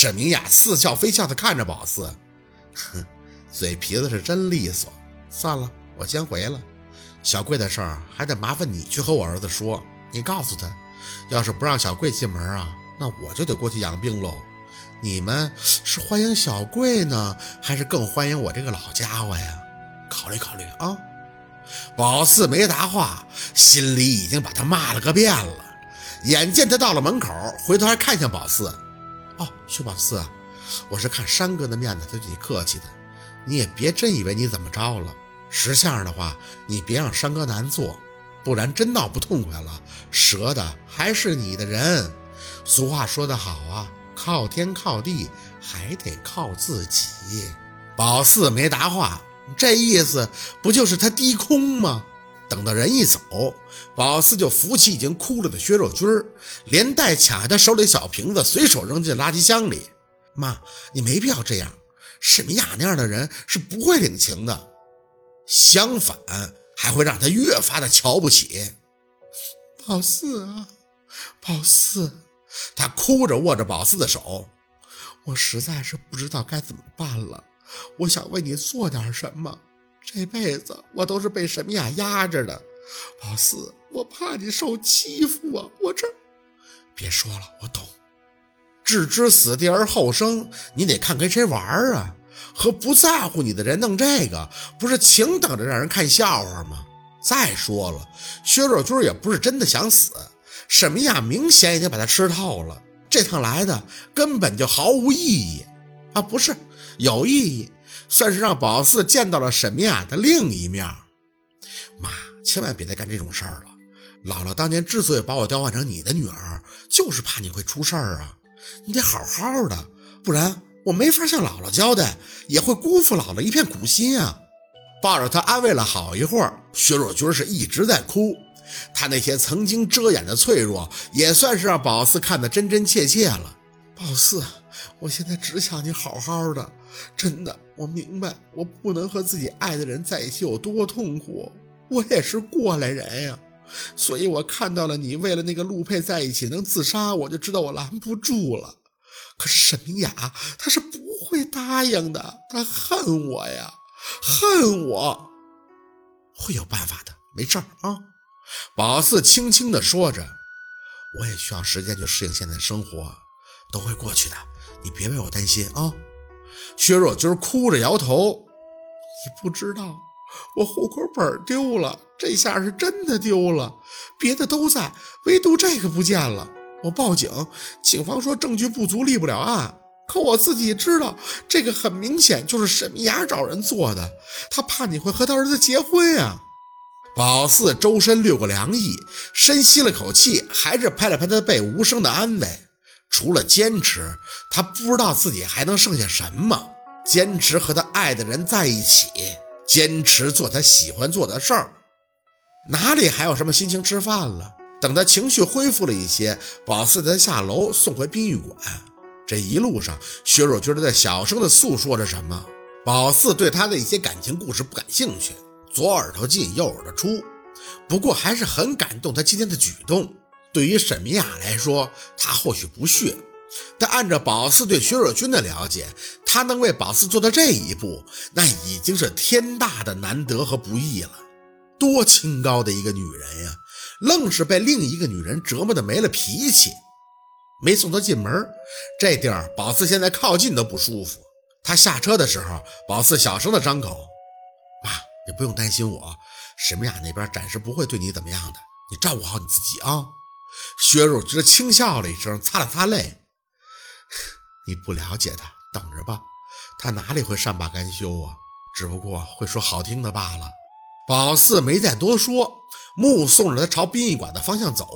沈明雅似笑非笑地看着宝四，哼，嘴皮子是真利索。算了，我先回了。小贵的事儿还得麻烦你去和我儿子说，你告诉他，要是不让小贵进门啊，那我就得过去养病喽。你们是欢迎小贵呢，还是更欢迎我这个老家伙呀？考虑考虑啊。宝四没答话，心里已经把他骂了个遍了。眼见他到了门口，回头还看向宝四。哦，薛宝四，我是看山哥的面子对你客气的，你也别真以为你怎么着了。识相的话，你别让山哥难做，不然真闹不痛快了，折的还是你的人。俗话说得好啊，靠天靠地还得靠自己。宝四没答话，这意思不就是他低空吗？等到人一走，宝四就扶起已经哭了的薛若君，连带抢下他手里小瓶子，随手扔进垃圾箱里。妈，你没必要这样，沈明雅那样的人是不会领情的。相反，还会让他越发的瞧不起。宝四啊，宝四，他哭着握着宝四的手，我实在是不知道该怎么办了。我想为你做点什么，这辈子我都是被沈明雅压着的。老四，我怕你受欺负啊！我这……别说了，我懂。置之死地而后生，你得看跟谁玩啊。和不在乎你的人弄这个，不是请等着让人看笑话吗？再说了，薛若君也不是真的想死，沈明雅明显已经把他吃透了。这趟来的根本就毫无意义啊！不是有意义，算是让宝四见到了沈明雅的另一面。妈，千万别再干这种事儿了。姥姥当年之所以把我调换成你的女儿，就是怕你会出事儿啊。你得好好的，不然。我没法向姥姥交代，也会辜负姥姥一片苦心啊！抱着她安慰了好一会儿，薛若君是一直在哭。她那些曾经遮掩的脆弱，也算是让宝四看得真真切切了。宝四，我现在只想你好好的，真的，我明白我不能和自己爱的人在一起有多痛苦。我也是过来人呀，所以我看到了你为了那个陆佩在一起能自杀，我就知道我拦不住了。可是沈明雅，她是不会答应的。她恨我呀，恨我。会有办法的，没事儿啊。宝四轻轻地说着：“我也需要时间去适应现在生活，都会过去的。你别为我担心啊。”薛若君哭着摇头：“你不知道，我户口本丢了，这下是真的丢了。别的都在，唯独这个不见了。”我报警，警方说证据不足，立不了案。可我自己知道，这个很明显就是沈明雅找人做的。他怕你会和他儿子结婚啊！宝四周身掠过凉意，深吸了口气，还是拍了拍他的背，无声的安慰：“除了坚持，他不知道自己还能剩下什么。坚持和他爱的人在一起，坚持做他喜欢做的事儿，哪里还有什么心情吃饭了？”等他情绪恢复了一些，宝四他下楼送回殡仪馆。这一路上，薛若君在小声的诉说着什么。宝四对他的一些感情故事不感兴趣，左耳朵进右耳朵出。不过还是很感动他今天的举动。对于沈明雅来说，他或许不屑，但按照宝四对薛若君的了解，他能为宝四做到这一步，那已经是天大的难得和不易了。多清高的一个女人呀！愣是被另一个女人折磨的没了脾气，没送她进门。这地儿宝四现在靠近都不舒服。他下车的时候，宝四小声的张口：“妈，你不用担心我，沈明雅那边暂时不会对你怎么样的，你照顾好你自己啊。”薛若芝轻笑了一声，擦了擦泪：“你不了解他，等着吧，他哪里会善罢甘休啊？只不过会说好听的罢了。”宝四没再多说。目送着他朝殡仪馆的方向走，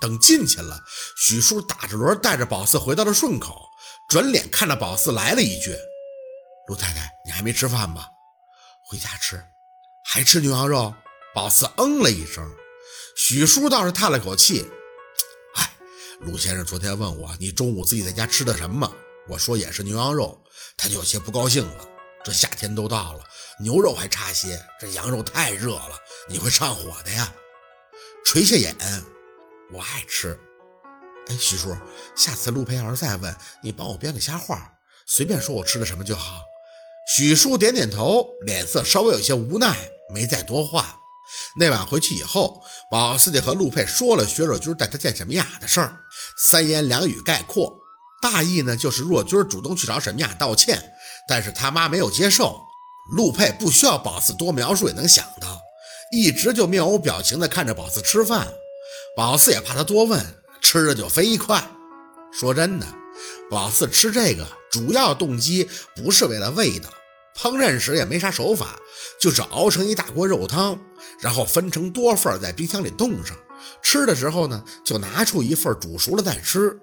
等进去了，许叔打着轮带着宝四回到了顺口，转脸看着宝四来了一句：“陆太太，你还没吃饭吧？回家吃，还吃牛羊肉？”宝四嗯了一声，许叔倒是叹了口气：“哎，陆先生昨天问我你中午自己在家吃的什么，我说也是牛羊肉，他就有些不高兴了。这夏天都到了。”牛肉还差些，这羊肉太热了，你会上火的呀。垂下眼，我爱吃。哎，徐叔，下次陆佩要是再问，你帮我编个瞎话，随便说我吃的什么就好。许叔点点头，脸色稍微有些无奈，没再多话。那晚回去以后，宝四就和陆佩说了薛若君带他见沈明雅的事儿，三言两语概括，大意呢就是若君主动去找沈明雅道歉，但是他妈没有接受。陆佩不需要宝四多描述也能想到，一直就面无表情地看着宝四吃饭。宝四也怕他多问，吃的就飞快。说真的，宝四吃这个主要动机不是为了味道，烹饪时也没啥手法，就是熬成一大锅肉汤，然后分成多份在冰箱里冻上。吃的时候呢，就拿出一份煮熟了再吃。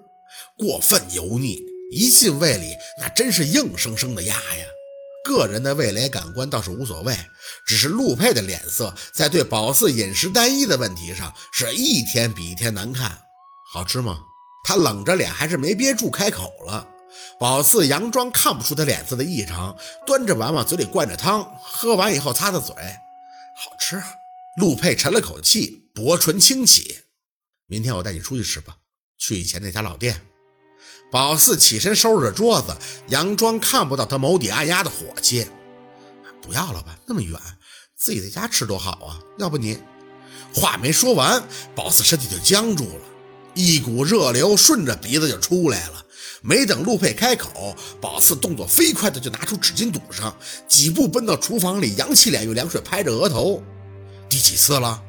过分油腻，一进胃里那真是硬生生的压呀。个人的味蕾感官倒是无所谓，只是陆佩的脸色在对宝四饮食单一的问题上是一天比一天难看。好吃吗？他冷着脸还是没憋住开口了。宝四佯装看不出他脸色的异常，端着碗往嘴里灌着汤，喝完以后擦擦嘴，好吃。陆佩沉了口气，薄唇轻启：“明天我带你出去吃吧，去以前那家老店。”宝四起身收拾着桌子，佯装看不到他眸底暗压的火气。不要了吧，那么远，自己在家吃多好啊！要不你……话没说完，宝四身体就僵住了，一股热流顺着鼻子就出来了。没等陆佩开口，宝四动作飞快的就拿出纸巾堵上，几步奔到厨房里，扬起脸用凉水拍着额头。第几次了？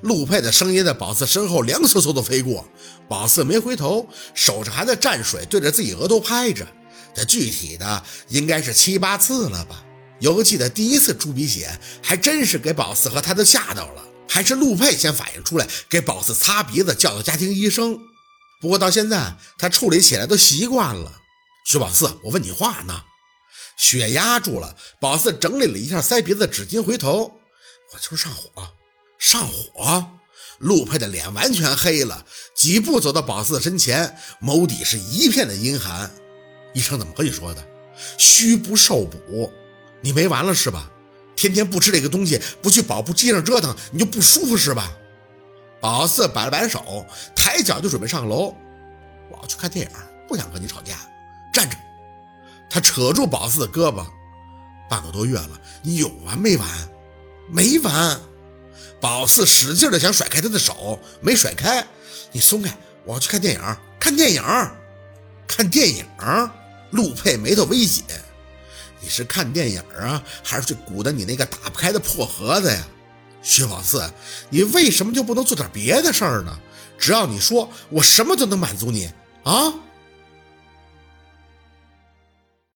陆佩的声音在宝四身后凉飕飕的飞过，宝四没回头，手上还在蘸水，对着自己额头拍着。这具体的应该是七八次了吧？犹记得第一次出鼻血，还真是给宝四和他都吓到了，还是陆佩先反应出来，给宝四擦鼻子，叫到家庭医生。不过到现在他处理起来都习惯了。薛宝四，我问你话呢。血压住了，宝四整理了一下塞鼻子的纸巾，回头，我就是上火。上火，陆佩的脸完全黑了，几步走到宝四的身前，眸底是一片的阴寒。医生怎么和你说的？虚不受补，你没完了是吧？天天不吃这个东西，不去跑步机上折腾，你就不舒服是吧？宝四摆了摆手，抬脚就准备上楼。我要去看电影，不想和你吵架。站着！他扯住宝四的胳膊。半个多月了，你有完没完？没完！宝四使劲的想甩开他的手，没甩开。你松开，我要去看电影。看电影，看电影。陆佩眉头微紧。你是看电影啊，还是去鼓捣你那个打不开的破盒子呀？薛宝四，你为什么就不能做点别的事儿呢？只要你说，我什么都能满足你啊。